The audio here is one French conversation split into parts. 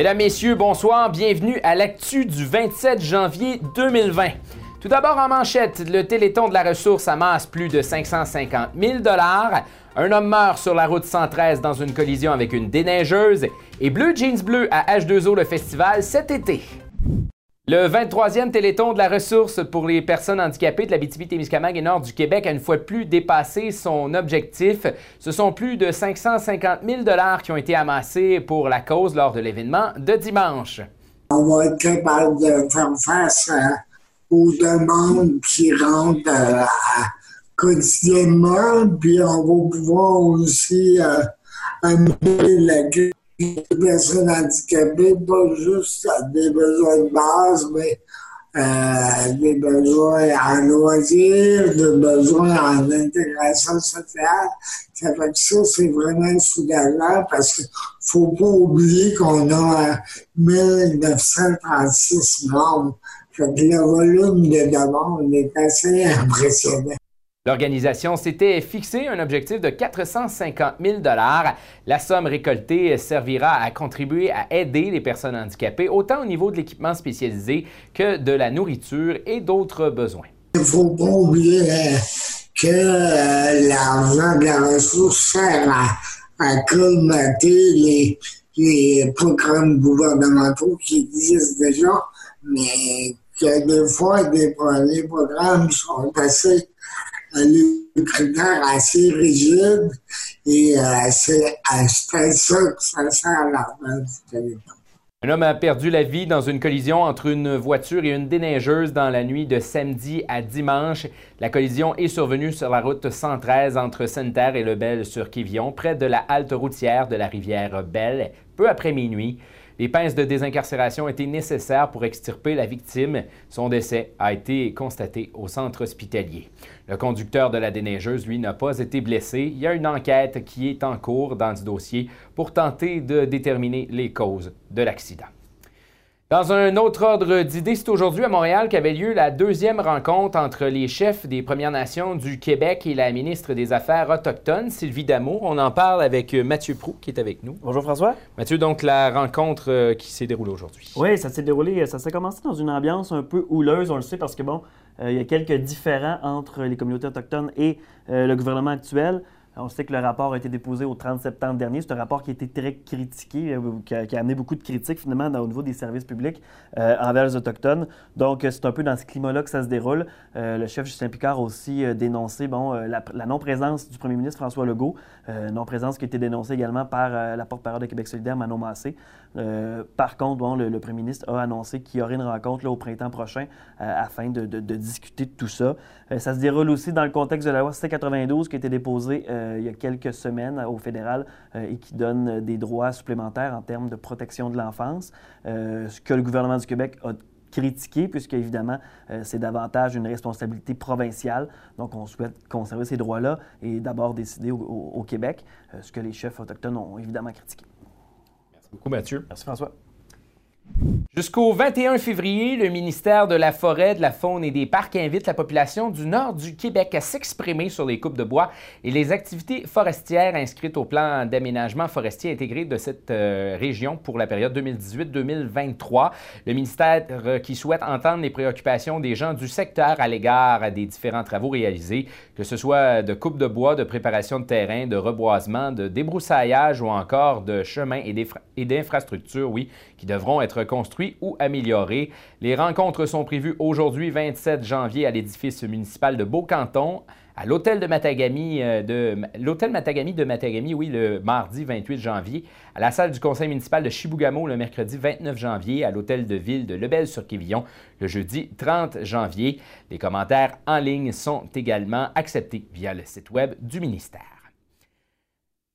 Mesdames, Messieurs, bonsoir, bienvenue à l'actu du 27 janvier 2020. Tout d'abord en manchette, le Téléthon de la ressource amasse plus de 550 000 Un homme meurt sur la route 113 dans une collision avec une déneigeuse et Bleu Jeans Bleu à H2O le festival cet été. Le 23e Téléthon de la ressource pour les personnes handicapées de la BTB-Témiscamingue et Nord du Québec a une fois plus dépassé son objectif. Ce sont plus de 550 000 qui ont été amassés pour la cause lors de l'événement de dimanche. On va être capable de faire face aux demandes qui rentrent euh, quotidiennement, puis on va pouvoir aussi euh, des personnes handicapées, pas juste des besoins de base, mais euh, des besoins en loisirs, des besoins en intégration sociale. Ça fait que ça, c'est vraiment soulageant parce qu'il faut pas oublier qu'on a 1936 membres. Fait que le volume de demandes est assez impressionnant. L'organisation s'était fixé un objectif de 450 000 La somme récoltée servira à contribuer à aider les personnes handicapées, autant au niveau de l'équipement spécialisé que de la nourriture et d'autres besoins. Il ne faut pas oublier euh, que euh, l'argent de la ressource sert à, à les, programmes gouvernementaux qui existent déjà, mais que des fois, des, les programmes sont assez assez et euh, ça. Un homme a perdu la vie dans une collision entre une voiture et une déneigeuse dans la nuit de samedi à dimanche. La collision est survenue sur la route 113 entre Sainte-Terre et Lebel sur Quévillon, près de la halte routière de la rivière Belle, peu après minuit. Les pinces de désincarcération étaient nécessaires pour extirper la victime. Son décès a été constaté au centre hospitalier. Le conducteur de la déneigeuse, lui, n'a pas été blessé. Il y a une enquête qui est en cours dans ce dossier pour tenter de déterminer les causes de l'accident. Dans un autre ordre d'idées, c'est aujourd'hui à Montréal qu'avait lieu la deuxième rencontre entre les chefs des Premières Nations du Québec et la ministre des Affaires autochtones, Sylvie Damour. On en parle avec euh, Mathieu Prou, qui est avec nous. Bonjour François. Mathieu, donc la rencontre euh, qui s'est déroulée aujourd'hui. Oui, ça s'est déroulé, ça s'est commencé dans une ambiance un peu houleuse, on le sait, parce que bon, euh, il y a quelques différends entre les communautés autochtones et le gouvernement actuel. On sait que le rapport a été déposé au 30 septembre dernier. C'est un rapport qui a été très critiqué, euh, qui a, amené beaucoup de critiques finalement au niveau des services publics euh, envers les Autochtones. Donc, c'est un peu dans ce climat-là que ça se déroule. Euh, le chef Justin Picard a aussi dénoncé bon, la, non-présence du premier ministre François Legault, non-présence qui a été dénoncée également par la porte-parole de Québec solidaire, Manon Massé. par contre, bon, le, premier ministre a annoncé qu'il y aurait une rencontre là, au printemps prochain afin de, de, discuter de tout ça. ça se déroule aussi dans le contexte de la loi C92 qui a été déposée euh, il y a quelques semaines au fédéral euh, et qui donne des droits supplémentaires en termes de protection de l'enfance, euh, ce que le gouvernement du Québec a critiqué, puisque évidemment, c'est davantage une responsabilité provinciale. Donc, on souhaite conserver ces droits-là et d'abord décider au Québec, ce que les chefs autochtones ont évidemment critiqué. Merci beaucoup, Mathieu. Merci, François. Jusqu'au 21 février, le ministère de la Forêt, de la Faune et des Parcs invite la population du nord du Québec à s'exprimer sur les coupes de bois et les activités forestières inscrites au plan d'aménagement forestier intégré de cette euh, région pour la période 2018-2023. Le ministère euh, qui souhaite entendre les préoccupations des gens du secteur à l'égard des différents travaux réalisés, que ce soit de coupe de bois, de préparation de terrain, de reboisement, de débroussaillage ou encore de chemins et d'infrastructures, oui, qui devront être construits ou améliorés. Les rencontres sont prévues aujourd'hui, 27 janvier, à l'édifice municipal de Beaucanton à l'hôtel de Matagami euh, de l'hôtel Matagami de Matagami, oui, le mardi 28 janvier, à la salle du conseil municipal de Chibougamau le mercredi 29 janvier, à l'hôtel de ville de Lebel-sur-Quévillon le jeudi 30 janvier. Les commentaires en ligne sont également acceptés via le site web du ministère.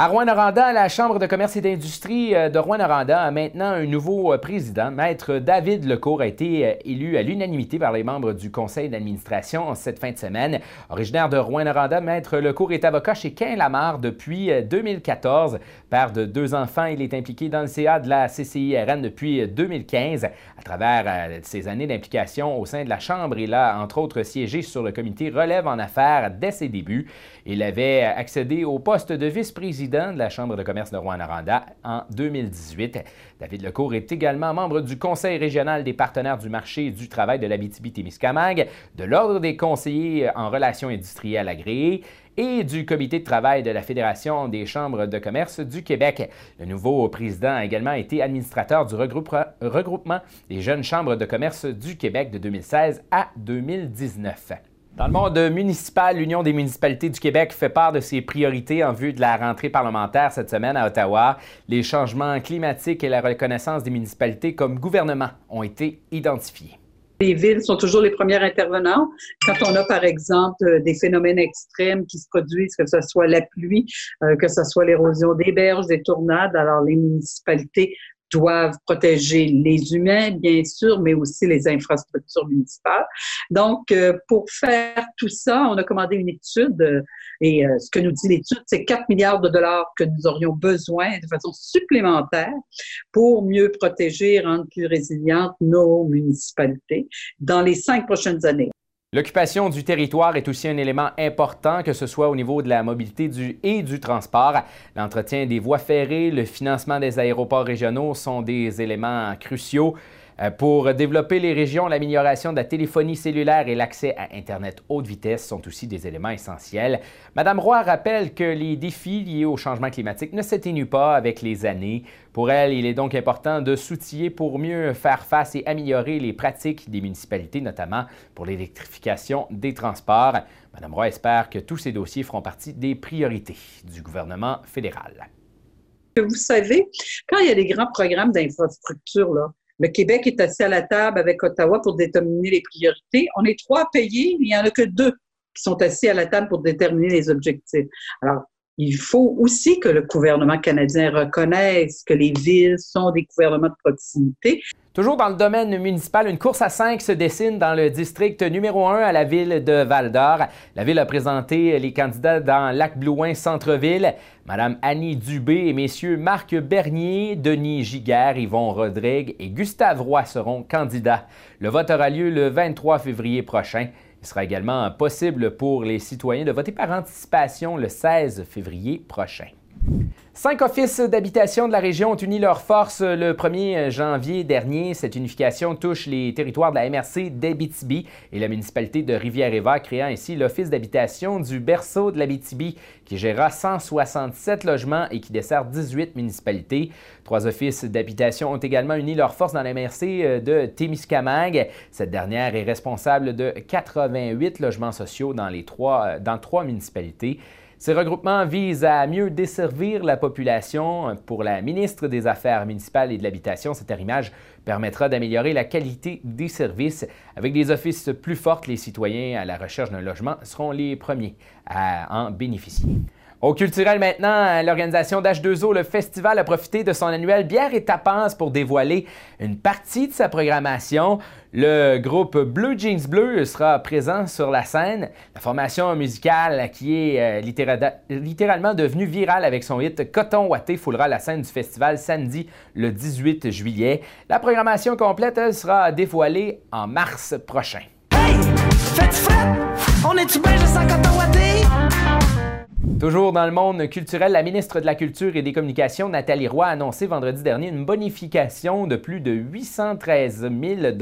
À Rouen-Noranda, la Chambre de commerce et d'industrie euh, de Rouen-Noranda a maintenant un nouveau euh, président. Maître David Lecourt a été euh, élu à l'unanimité par les membres du conseil d'administration cette fin de semaine. Originaire de Rouen-Noranda, Maître Lecourt est avocat chez Quin Lamar depuis 2014. Père de deux enfants, il est impliqué dans le CA de la CCIRN depuis 2015. À travers ses années d'implication au sein de la Chambre, il a entre autres siégé sur le comité Relève en affaires dès ses débuts. Il avait accédé au poste de vice-président président de la Chambre de commerce de Rouen-Noranda en 2018. David Lecourt est également membre du Conseil régional des partenaires du marché du travail de l'Abitibi-Témiscamingue, de l'Ordre des conseillers en relations industrielles agréées et du comité de travail de la Fédération des chambres de commerce du Québec. Le nouveau président a également été administrateur du regroupement des jeunes chambres de commerce du Québec de 2016 à 2019. Dans le monde municipal, l'Union des municipalités du Québec fait part de ses priorités en vue de la rentrée parlementaire cette semaine à Ottawa. Les changements climatiques et la reconnaissance des municipalités comme gouvernement ont été identifiés. Les villes sont toujours les premières intervenants. Quand on a, par exemple, euh, des phénomènes extrêmes qui se produisent, que ce soit la pluie, euh, que ce soit l'érosion des berges, des tornades, alors les municipalités doivent protéger les humains, bien sûr, mais aussi les infrastructures municipales. Donc, euh, pour faire tout ça, on a commandé une étude euh, et euh, ce que nous dit l'étude, c'est 4 milliards de dollars que nous aurions besoin de façon supplémentaire pour mieux protéger et rendre plus résilientes nos municipalités dans les cinq prochaines années. L'occupation du territoire est aussi un élément important, que ce soit au niveau de la mobilité et du transport. L'entretien des voies ferrées, le financement des aéroports régionaux sont des éléments cruciaux. Euh, pour développer les régions, l'amélioration de la téléphonie cellulaire et l'accès à Internet haute vitesse sont aussi des éléments essentiels. Madame Roy rappelle que les défis liés au changement climatique ne s'atténuent pas avec les années. Pour elle, il est donc important de s'outiller pour mieux faire face et améliorer les pratiques des municipalités, notamment pour l'électrification des transports. Madame Roy espère que tous ces dossiers feront partie des priorités du gouvernement fédéral. Vous savez, quand il y a des grands programmes d'infrastructure, le Québec est assis à la table avec Ottawa pour déterminer les priorités. On est trois payés, mais il n'y en a que deux qui sont assis à la table pour déterminer les objectifs. Alors, il faut aussi que le gouvernement canadien reconnaisse que les villes sont des gouvernements de proximité. Toujours dans le domaine municipal, une course à cinq se dessine dans le district numéro un à la ville de Val-d'Or. La ville a présenté les candidats dans Lac-Blouin Centre-Ville. Madame Annie Dubé et messieurs Marc Bernier, Denis Giguère, Yvon Rodrigue et Gustave Roy seront candidats. Le vote aura lieu le 23 février prochain. Il sera également possible pour les citoyens de voter par anticipation le 16 février prochain. Cinq offices d'habitation de la région ont uni leurs forces le 1er janvier dernier. Cette unification touche les territoires de la MRC d'Abitibi et la municipalité de Rivière-et-Vert, créant ainsi l'office d'habitation du berceau de l'Abitibi, qui gérera 167 logements et qui dessert 18 municipalités. Trois offices d'habitation ont également uni leurs forces dans la MRC de Témiscamingue. Cette dernière est responsable de 88 logements sociaux dans, les trois, dans trois municipalités. Ces regroupements visent à mieux desservir la population. Pour la ministre des Affaires municipales et de l'Habitation, cet arrimage permettra d'améliorer la qualité des services. Avec des offices plus fortes, les citoyens à la recherche d'un logement seront les premiers à en bénéficier. Au culturel maintenant, l'organisation d'H2O, le festival, a profité de son annuel Bière et Tapas pour dévoiler une partie de sa programmation. Le groupe Blue Jeans Bleu sera présent sur la scène. La formation musicale qui est euh, littéralement devenue virale avec son hit Coton Watté foulera la scène du festival samedi le 18 juillet. La programmation complète sera dévoilée en mars prochain. Hey! On Watté? Toujours dans le monde culturel, la ministre de la Culture et des Communications, Nathalie Roy, a annoncé vendredi dernier une bonification de plus de 813 000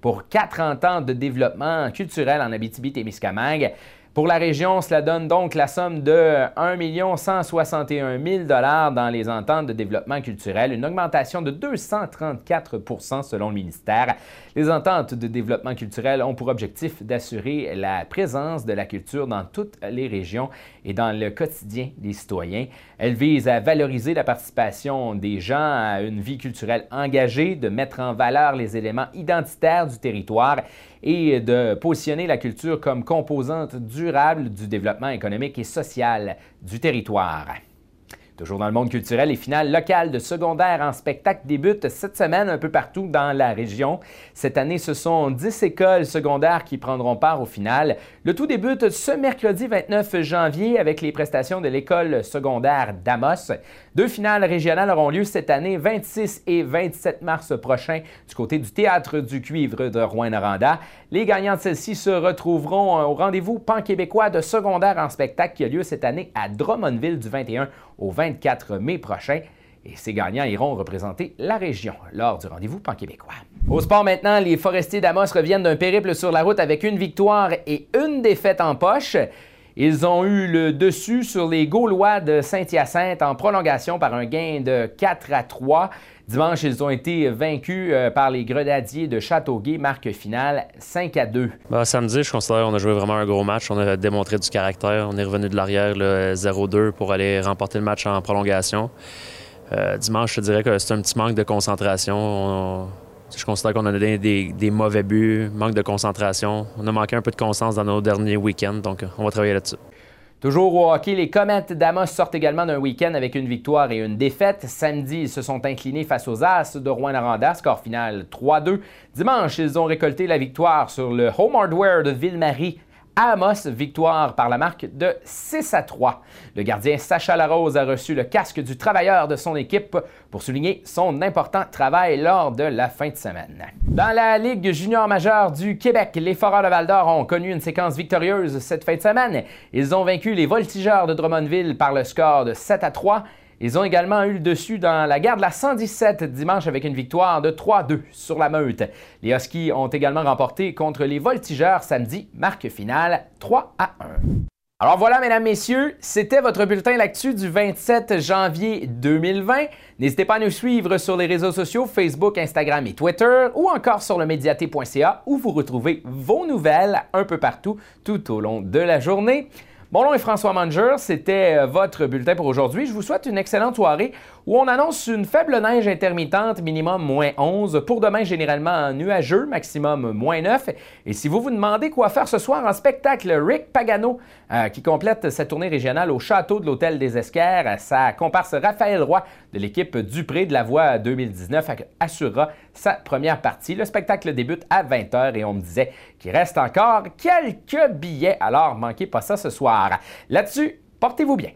pour 40 ans de développement culturel en Abitibi-Témiscamingue. Pour la région, cela donne donc la somme de 1 161 000 dans les ententes de développement culturel, une augmentation de 234% selon le ministère. Les ententes de développement culturel ont pour objectif d'assurer la présence de la culture dans toutes les régions et dans le quotidien des citoyens. Elles visent à valoriser la participation des gens à une vie culturelle engagée, de mettre en valeur les éléments identitaires du territoire et de positionner la culture comme composante durable du développement économique et social du territoire. Toujours dans le monde culturel, les finales locales de secondaire en spectacle débutent cette semaine un peu partout dans la région. Cette année, ce sont 10 écoles secondaires qui prendront part au final. Le tout débute ce mercredi 29 janvier avec les prestations de l'école secondaire d'Amos. Deux finales régionales auront lieu cette année, 26 et 27 mars prochain, du côté du Théâtre du Cuivre de Rouen-Noranda. Les gagnants de celle-ci se retrouveront au rendez-vous pan-québécois de secondaire en spectacle qui a lieu cette année à Drummondville du 21 au 24 mai prochain. Et ces gagnants iront représenter la région lors du rendez-vous pan-québécois. Au sport maintenant, les Forestiers d'Amos reviennent d'un périple sur la route avec une victoire et une défaite en poche. Ils ont eu le dessus sur les Gaulois de Saint-Hyacinthe en prolongation par un gain de 4 à 3. Dimanche, ils ont été vaincus euh, par les Grenadiers de Châteauguay, marque finale 5 à 2. Bah, samedi, je considère qu'on a joué vraiment un gros match. On a démontré du caractère. On est revenu de l'arrière 0-2 pour aller remporter le match en prolongation. Euh, dimanche, je dirais que c'est un petit manque de concentration. je considère qu'on a donné des, mauvais buts, manque de concentration. On a manqué un peu de constance dans nos derniers week-ends, donc on va travailler là-dessus. Toujours au hockey, les Comets d'Amos sortent également d'un week-end avec une victoire et une défaite. Samedi, ils se sont inclinés face aux As de Rouen-Noranda, score final 3-2. Dimanche, ils ont récolté la victoire sur le Home Hardware de Ville-Marie Amos, victoire par la marque de 6 à 3. Le gardien Sacha Larose a reçu le casque du travailleur de son équipe pour souligner son important travail lors de la fin de semaine. Dans la Ligue junior majeure du Québec, les Foreurs de Val-d'Or ont connu une séquence victorieuse cette fin de semaine. Ils ont vaincu les Voltigeurs de Drummondville par le score de 7 à 3 ils ont également eu le dessus dans la guerre de la 117 dimanche avec une victoire de 3-2 sur la Meute. Les Huskies ont également remporté contre les Voltigeurs samedi, marque finale 3 à 1. Alors voilà, mesdames, messieurs, c'était votre bulletin L'actu du 27 janvier 2020. N'hésitez pas à nous suivre sur les réseaux sociaux Facebook, Instagram et Twitter ou encore sur le médiaté.ca où vous retrouvez vos nouvelles un peu partout tout au long de la journée. Mon nom est François Manger, c'était euh, votre bulletin pour aujourd'hui. Je vous souhaite une excellente soirée où on annonce une faible neige intermittente, minimum moins 11. Pour demain, généralement nuageux, maximum moins 9. Et si vous vous demandez quoi faire ce soir en spectacle, Rick Pagano, euh, qui complète sa tournée régionale au château de l'Hôtel des Esquerres, sa comparse Raphaël Roy de l'équipe Dupré de la Voix 2019 assurera sa première partie. Le spectacle débute à 20h et on me disait qu'il reste encore quelques billets, alors manquez pas ça ce soir. Là-dessus, portez-vous bien.